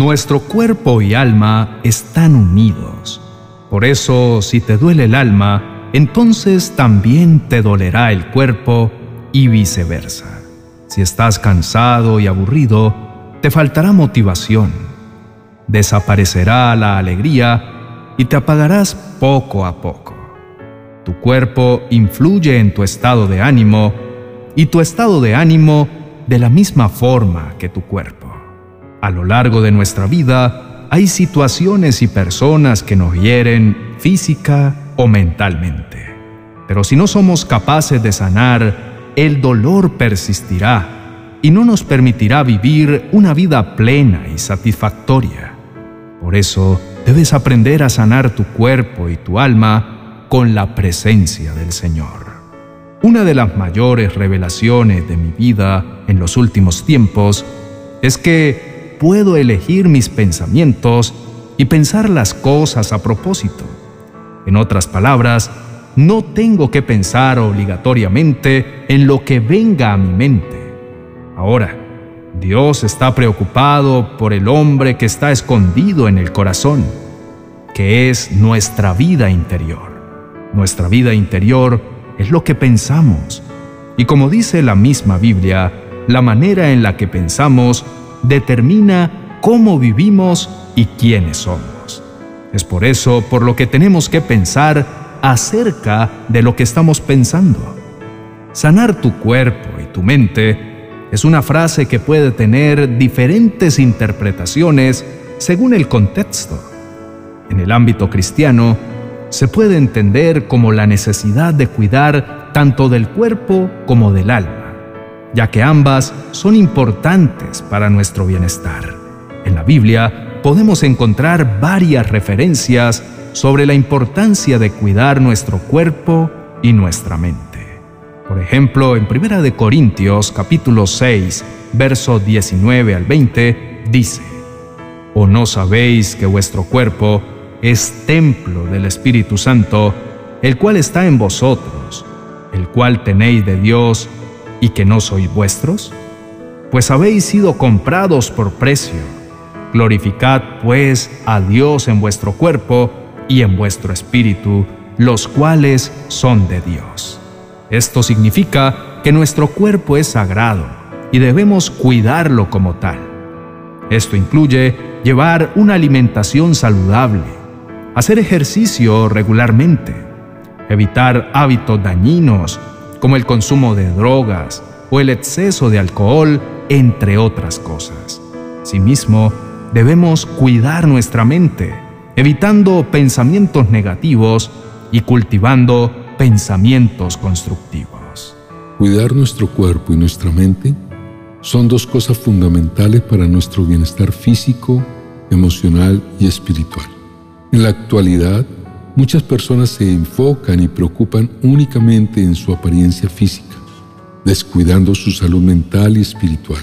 nuestro cuerpo y alma están unidos. Por eso, si te duele el alma, entonces también te dolerá el cuerpo y viceversa. Si estás cansado y aburrido, te faltará motivación, desaparecerá la alegría y te apagarás poco a poco. Tu cuerpo influye en tu estado de ánimo y tu estado de ánimo de la misma forma que tu cuerpo. A lo largo de nuestra vida hay situaciones y personas que nos hieren física o mentalmente. Pero si no somos capaces de sanar, el dolor persistirá y no nos permitirá vivir una vida plena y satisfactoria. Por eso debes aprender a sanar tu cuerpo y tu alma con la presencia del Señor. Una de las mayores revelaciones de mi vida en los últimos tiempos es que puedo elegir mis pensamientos y pensar las cosas a propósito. En otras palabras, no tengo que pensar obligatoriamente en lo que venga a mi mente. Ahora, Dios está preocupado por el hombre que está escondido en el corazón, que es nuestra vida interior. Nuestra vida interior es lo que pensamos. Y como dice la misma Biblia, la manera en la que pensamos determina cómo vivimos y quiénes somos. Es por eso por lo que tenemos que pensar acerca de lo que estamos pensando. Sanar tu cuerpo y tu mente es una frase que puede tener diferentes interpretaciones según el contexto. En el ámbito cristiano, se puede entender como la necesidad de cuidar tanto del cuerpo como del alma, ya que ambas son importantes para nuestro bienestar. En la Biblia podemos encontrar varias referencias sobre la importancia de cuidar nuestro cuerpo y nuestra mente. Por ejemplo, en 1 de Corintios capítulo 6, verso 19 al 20 dice: ¿O no sabéis que vuestro cuerpo es templo del Espíritu Santo, el cual está en vosotros, el cual tenéis de Dios y que no sois vuestros? Pues habéis sido comprados por precio. Glorificad pues a Dios en vuestro cuerpo y en vuestro espíritu, los cuales son de Dios. Esto significa que nuestro cuerpo es sagrado y debemos cuidarlo como tal. Esto incluye llevar una alimentación saludable, hacer ejercicio regularmente, evitar hábitos dañinos como el consumo de drogas o el exceso de alcohol, entre otras cosas. Asimismo, debemos cuidar nuestra mente, evitando pensamientos negativos y cultivando pensamientos constructivos. Cuidar nuestro cuerpo y nuestra mente son dos cosas fundamentales para nuestro bienestar físico, emocional y espiritual. En la actualidad, muchas personas se enfocan y preocupan únicamente en su apariencia física, descuidando su salud mental y espiritual.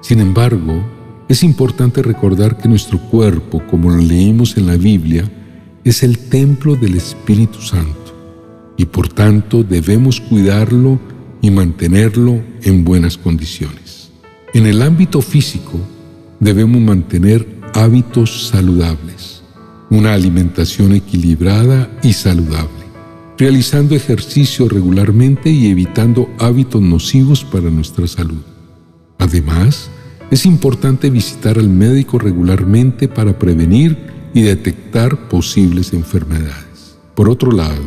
Sin embargo, es importante recordar que nuestro cuerpo, como lo leímos en la Biblia, es el templo del Espíritu Santo y por tanto debemos cuidarlo y mantenerlo en buenas condiciones. En el ámbito físico, debemos mantener hábitos saludables una alimentación equilibrada y saludable, realizando ejercicio regularmente y evitando hábitos nocivos para nuestra salud. Además, es importante visitar al médico regularmente para prevenir y detectar posibles enfermedades. Por otro lado,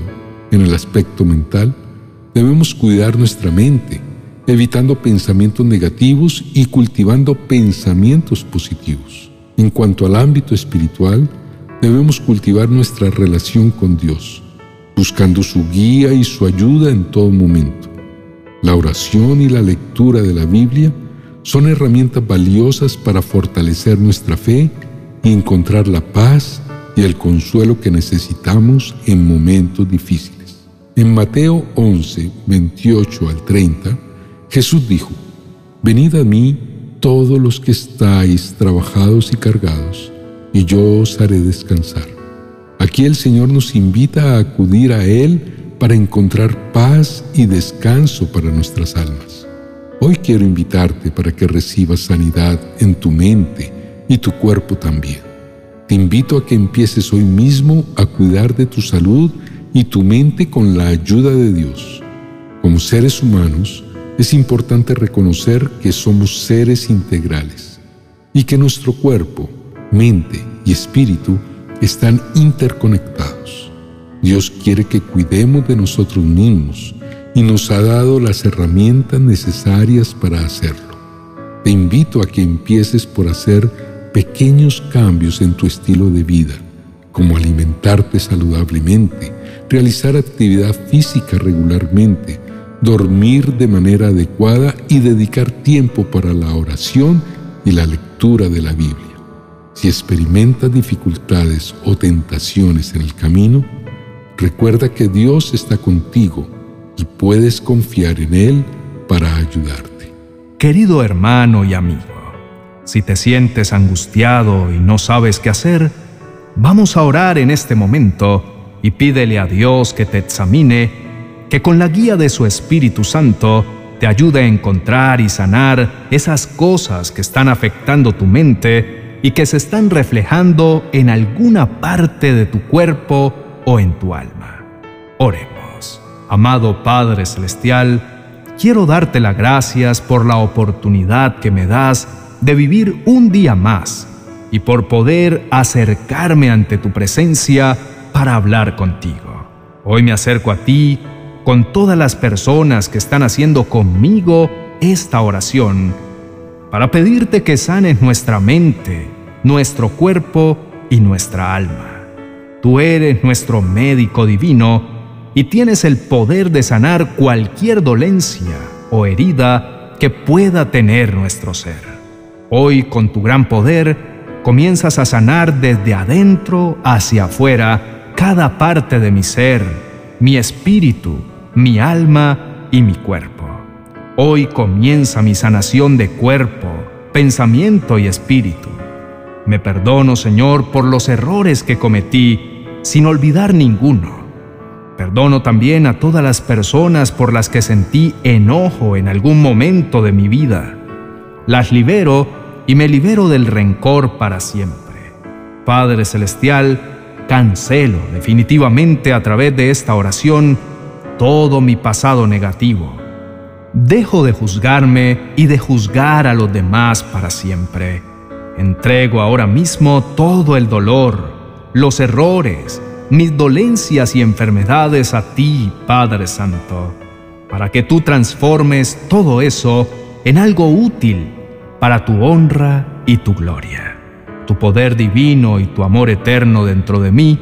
en el aspecto mental, debemos cuidar nuestra mente, evitando pensamientos negativos y cultivando pensamientos positivos. En cuanto al ámbito espiritual, debemos cultivar nuestra relación con Dios, buscando su guía y su ayuda en todo momento. La oración y la lectura de la Biblia son herramientas valiosas para fortalecer nuestra fe y encontrar la paz y el consuelo que necesitamos en momentos difíciles. En Mateo 11, 28 al 30, Jesús dijo, Venid a mí todos los que estáis trabajados y cargados, y yo os haré descansar. Aquí el Señor nos invita a acudir a Él para encontrar paz y descanso para nuestras almas. Hoy quiero invitarte para que recibas sanidad en tu mente, y tu cuerpo también. Te invito a que empieces hoy mismo a cuidar de tu salud y tu mente con la ayuda de Dios. Como seres humanos, es importante reconocer que somos seres integrales y que nuestro cuerpo, mente y espíritu están interconectados. Dios quiere que cuidemos de nosotros mismos y nos ha dado las herramientas necesarias para hacerlo. Te invito a que empieces por hacer pequeños cambios en tu estilo de vida, como alimentarte saludablemente, realizar actividad física regularmente, dormir de manera adecuada y dedicar tiempo para la oración y la lectura de la Biblia. Si experimentas dificultades o tentaciones en el camino, recuerda que Dios está contigo y puedes confiar en Él para ayudarte. Querido hermano y amigo, si te sientes angustiado y no sabes qué hacer, vamos a orar en este momento y pídele a Dios que te examine, que con la guía de su Espíritu Santo te ayude a encontrar y sanar esas cosas que están afectando tu mente y que se están reflejando en alguna parte de tu cuerpo o en tu alma. Oremos. Amado Padre Celestial, quiero darte las gracias por la oportunidad que me das de vivir un día más y por poder acercarme ante tu presencia para hablar contigo. Hoy me acerco a ti con todas las personas que están haciendo conmigo esta oración para pedirte que sanes nuestra mente, nuestro cuerpo y nuestra alma. Tú eres nuestro médico divino y tienes el poder de sanar cualquier dolencia o herida que pueda tener nuestro ser. Hoy, con tu gran poder, comienzas a sanar desde adentro hacia afuera cada parte de mi ser, mi espíritu, mi alma y mi cuerpo. Hoy comienza mi sanación de cuerpo, pensamiento y espíritu. Me perdono, Señor, por los errores que cometí, sin olvidar ninguno Perdono también a todas las personas por las que sentí enojo en algún momento de mi vida. Las libero y me libero del rencor para siempre. Padre Celestial, cancelo definitivamente a través de esta oración todo mi pasado negativo. Dejo de juzgarme y de juzgar a los demás para siempre. Entrego ahora mismo todo el dolor, los errores, mis dolencias y enfermedades a ti, Padre Santo, para que tú transformes todo eso en algo útil para tu honra y tu gloria. Tu poder divino y tu amor eterno dentro de mí,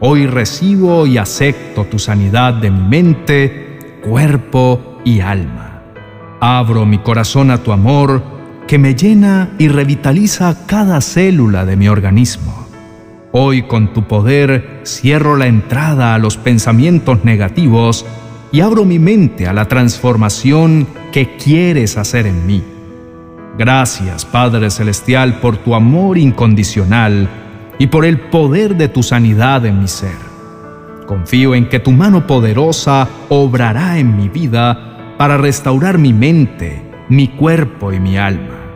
hoy recibo y acepto tu sanidad de mi mente, cuerpo y alma. Abro mi corazón a tu amor que me llena y revitaliza cada célula de mi organismo Hoy con tu poder cierro la entrada a los pensamientos negativos y abro mi mente a la transformación que quieres hacer en mí. Gracias, Padre Celestial, por tu amor incondicional y por el poder de tu sanidad en mi ser. Confío en que tu mano poderosa obrará en mi vida para restaurar mi mente, mi cuerpo y mi alma.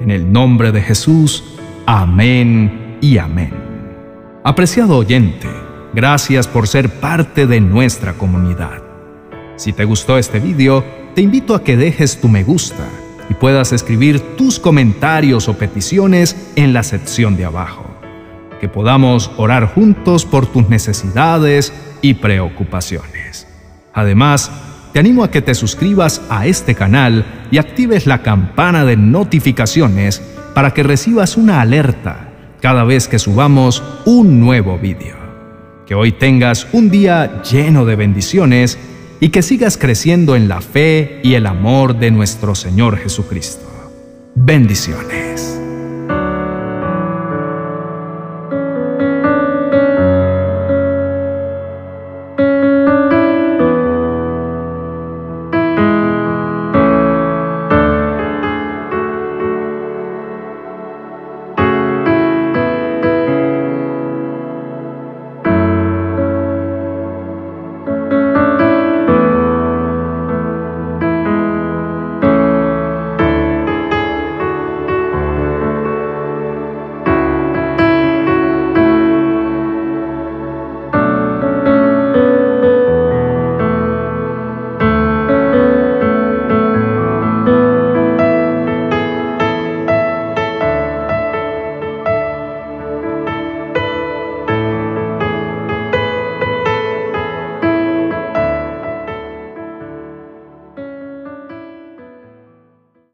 En el nombre de Jesús, amén y amén. Apreciado oyente, gracias por ser parte de nuestra comunidad. Si te gustó este video, te invito a que dejes tu me gusta y puedas escribir tus comentarios o peticiones en la sección de abajo. Que podamos orar juntos por tus necesidades y preocupaciones. Además, te animo a que te suscribas a este canal y actives la campana de notificaciones para que recibas una alerta cada vez que subamos un nuevo vídeo. Que hoy tengas un día lleno de bendiciones y que sigas creciendo en la fe y el amor de nuestro Señor Jesucristo. Bendiciones.